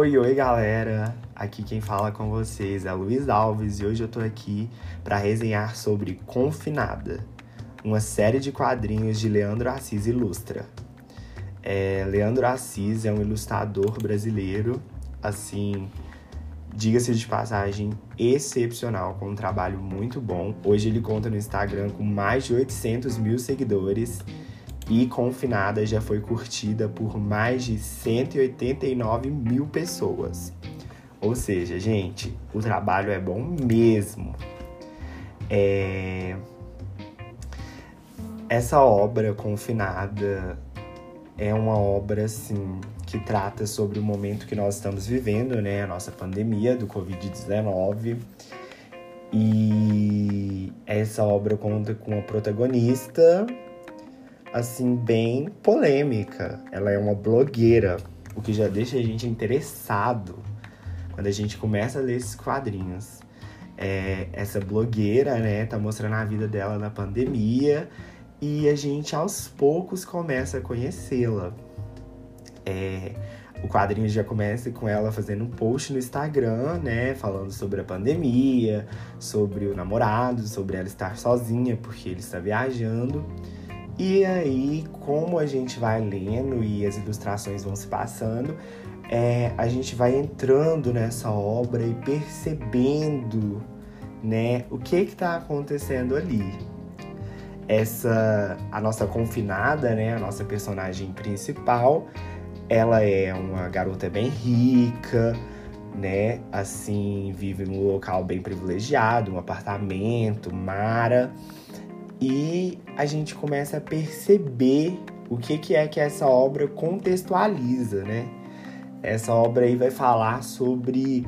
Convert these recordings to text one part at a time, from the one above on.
Oi, oi, galera! Aqui quem fala com vocês é Luiz Alves e hoje eu tô aqui para resenhar sobre Confinada, uma série de quadrinhos de Leandro Assis Ilustra. É, Leandro Assis é um ilustrador brasileiro, assim, diga-se de passagem, excepcional, com um trabalho muito bom. Hoje ele conta no Instagram com mais de 800 mil seguidores e Confinada já foi curtida por mais de 189 mil pessoas. Ou seja, gente, o trabalho é bom mesmo. É... Essa obra Confinada é uma obra assim que trata sobre o momento que nós estamos vivendo, né, a nossa pandemia do COVID-19. E essa obra conta com a protagonista assim, bem polêmica. Ela é uma blogueira, o que já deixa a gente interessado quando a gente começa a ler esses quadrinhos. É, essa blogueira, né, tá mostrando a vida dela na pandemia e a gente aos poucos começa a conhecê-la. É, o quadrinho já começa com ela fazendo um post no Instagram, né, falando sobre a pandemia, sobre o namorado, sobre ela estar sozinha porque ele está viajando. E aí, como a gente vai lendo e as ilustrações vão se passando, é, a gente vai entrando nessa obra e percebendo, né, o que está acontecendo ali. Essa, a nossa confinada, né, a nossa personagem principal, ela é uma garota bem rica, né, assim, vive num local bem privilegiado, um apartamento, mara e a gente começa a perceber o que, que é que essa obra contextualiza, né? Essa obra aí vai falar sobre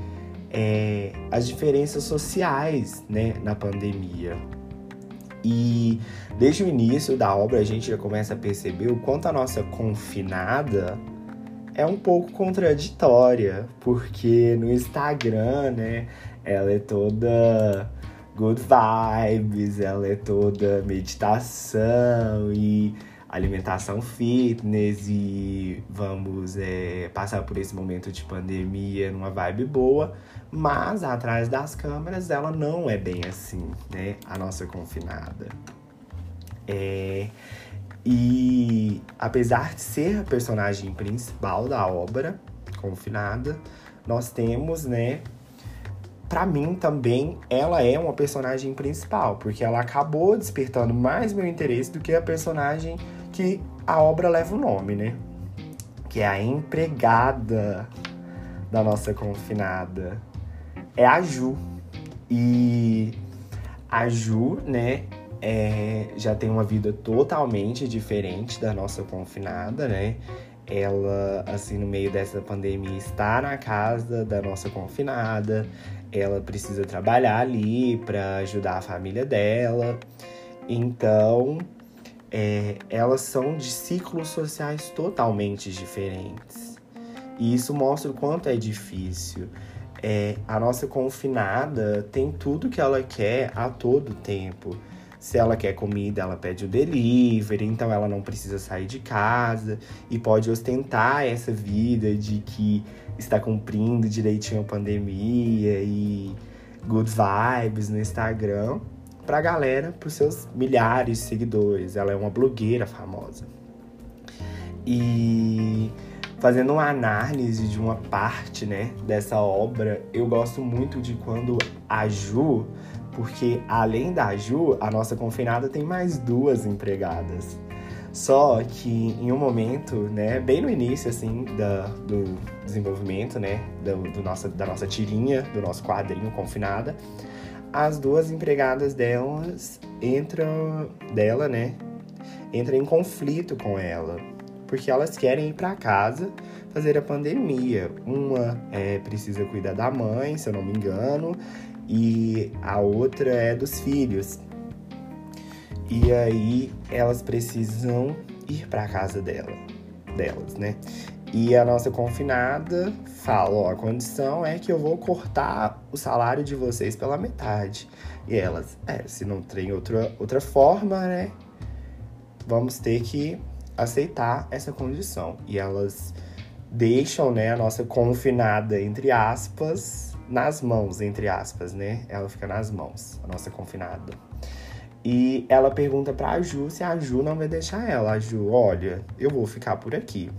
é, as diferenças sociais né, na pandemia. E desde o início da obra a gente já começa a perceber o quanto a nossa confinada é um pouco contraditória, porque no Instagram, né, ela é toda good vibes, ela é toda meditação e alimentação fitness e vamos é, passar por esse momento de pandemia numa vibe boa, mas atrás das câmeras ela não é bem assim, né? A nossa confinada. É, e apesar de ser a personagem principal da obra, confinada, nós temos, né, para mim também ela é uma personagem principal, porque ela acabou despertando mais meu interesse do que a personagem que a obra leva o nome, né? Que é a empregada da nossa confinada. É a Ju. E a Ju, né, é, já tem uma vida totalmente diferente da nossa confinada, né? Ela, assim, no meio dessa pandemia, está na casa da nossa confinada ela precisa trabalhar ali para ajudar a família dela. Então, é, elas são de ciclos sociais totalmente diferentes. E isso mostra o quanto é difícil. É, a nossa confinada tem tudo que ela quer a todo tempo. Se ela quer comida, ela pede o delivery, então ela não precisa sair de casa e pode ostentar essa vida de que está cumprindo direitinho a pandemia e good vibes no Instagram pra galera, pros seus milhares de seguidores. Ela é uma blogueira famosa. E fazendo uma análise de uma parte, né, dessa obra, eu gosto muito de quando a Ju porque além da Ju, a nossa confinada tem mais duas empregadas. Só que em um momento, né, bem no início, assim, da, do desenvolvimento, né, do, do nossa, da nossa tirinha, do nosso quadrinho confinada, as duas empregadas delas entram, dela, né, entram em conflito com ela, porque elas querem ir para casa fazer a pandemia. Uma é, precisa cuidar da mãe, se eu não me engano, e a outra é dos filhos. E aí elas precisam ir para casa dela, delas, né? E a nossa confinada fala, ó, a condição é que eu vou cortar o salário de vocês pela metade. E elas, é, se não tem outra, outra forma, né? Vamos ter que aceitar essa condição. E elas deixam, né, a nossa confinada, entre aspas, nas mãos, entre aspas, né? Ela fica nas mãos, a nossa confinada. E ela pergunta pra Ju se a Ju não vai deixar ela. A Ju, olha, eu vou ficar por aqui.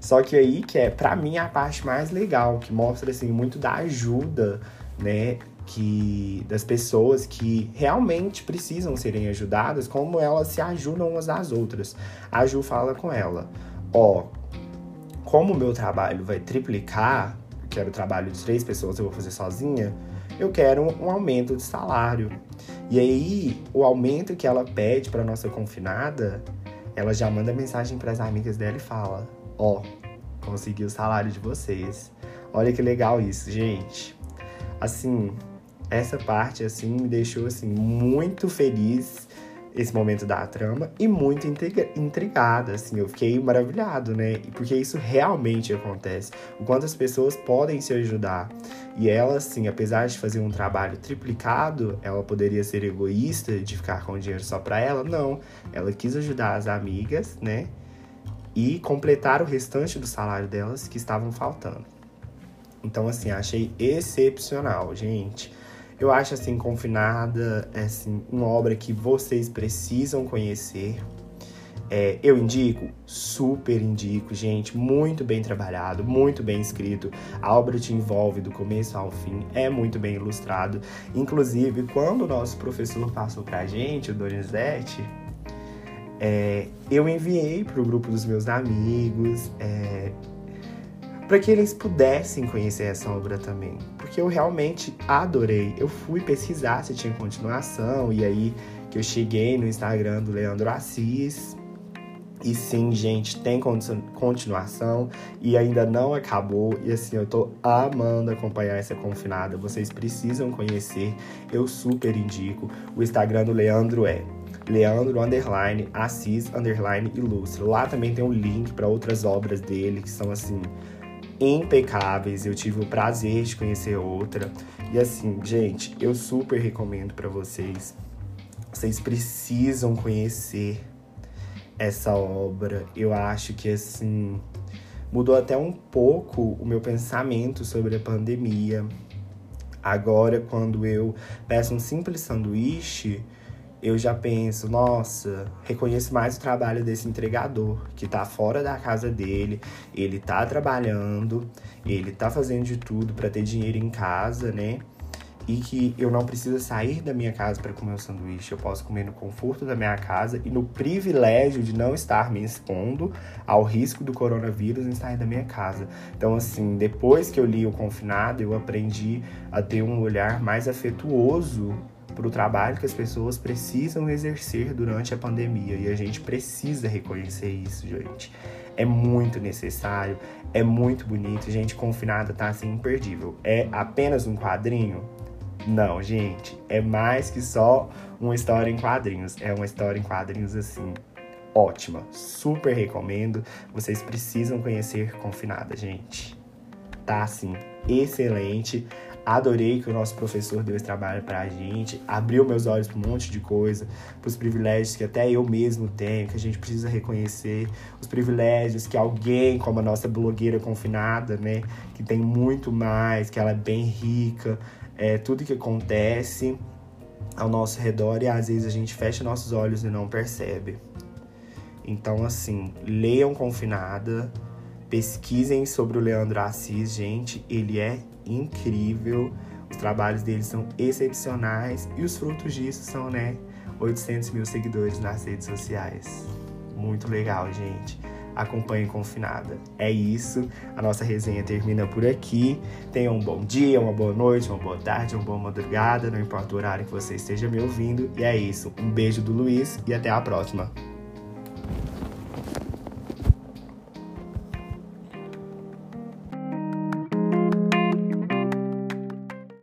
Só que aí, que é pra mim a parte mais legal, que mostra assim muito da ajuda, né? Que, das pessoas que realmente precisam serem ajudadas, como elas se ajudam umas às outras. A Ju fala com ela: Ó, como o meu trabalho vai triplicar, que era o trabalho de três pessoas, eu vou fazer sozinha, eu quero um aumento de salário. E aí, o aumento que ela pede para nossa confinada, ela já manda mensagem para as amigas dela e fala: Ó, oh, consegui o salário de vocês. Olha que legal isso, gente. Assim, essa parte assim me deixou assim muito feliz esse momento da trama e muito intrigada, assim, eu fiquei maravilhado, né? Porque isso realmente acontece. O quanto as pessoas podem se ajudar. E ela, assim, apesar de fazer um trabalho triplicado, ela poderia ser egoísta de ficar com o dinheiro só para ela? Não. Ela quis ajudar as amigas, né? E completar o restante do salário delas que estavam faltando. Então, assim, achei excepcional, gente. Eu acho assim Confinada é assim uma obra que vocês precisam conhecer. É, eu indico, super indico, gente, muito bem trabalhado, muito bem escrito. A obra te envolve do começo ao fim, é muito bem ilustrado. Inclusive, quando o nosso professor passou pra gente, o Donizete, é, eu enviei pro grupo dos meus amigos, é, para que eles pudessem conhecer essa obra também. Porque eu realmente adorei. Eu fui pesquisar se tinha continuação, e aí que eu cheguei no Instagram do Leandro Assis. E sim, gente, tem continuação e ainda não acabou. E assim, eu tô amando acompanhar essa confinada. Vocês precisam conhecer, eu super indico. O Instagram do Leandro é Leandro Assis Ilustre. Lá também tem um link para outras obras dele que são assim impecáveis. Eu tive o prazer de conhecer outra. E assim, gente, eu super recomendo para vocês. Vocês precisam conhecer essa obra. Eu acho que assim mudou até um pouco o meu pensamento sobre a pandemia. Agora, quando eu peço um simples sanduíche, eu já penso, nossa, reconheço mais o trabalho desse entregador, que tá fora da casa dele, ele tá trabalhando, ele tá fazendo de tudo para ter dinheiro em casa, né? E que eu não preciso sair da minha casa para comer o sanduíche, eu posso comer no conforto da minha casa e no privilégio de não estar me expondo ao risco do coronavírus em sair da minha casa. Então, assim, depois que eu li o Confinado, eu aprendi a ter um olhar mais afetuoso para o trabalho que as pessoas precisam exercer durante a pandemia. E a gente precisa reconhecer isso, gente. É muito necessário, é muito bonito. Gente, confinada tá assim imperdível. É apenas um quadrinho? Não, gente. É mais que só uma história em quadrinhos. É uma história em quadrinhos assim ótima. Super recomendo. Vocês precisam conhecer Confinada, gente. Tá assim, excelente. Adorei que o nosso professor deu esse trabalho pra gente, abriu meus olhos para um monte de coisa, para os privilégios que até eu mesmo tenho, que a gente precisa reconhecer, os privilégios que alguém, como a nossa blogueira confinada, né, que tem muito mais, que ela é bem rica, é, tudo que acontece ao nosso redor e às vezes a gente fecha nossos olhos e não percebe. Então, assim, leiam Confinada, pesquisem sobre o Leandro Assis, gente, ele é incrível. Os trabalhos dele são excepcionais e os frutos disso são, né, 800 mil seguidores nas redes sociais. Muito legal, gente. Acompanhe Confinada. É isso. A nossa resenha termina por aqui. Tenham um bom dia, uma boa noite, uma boa tarde, uma boa madrugada. Não importa o horário que você esteja me ouvindo. E é isso. Um beijo do Luiz e até a próxima.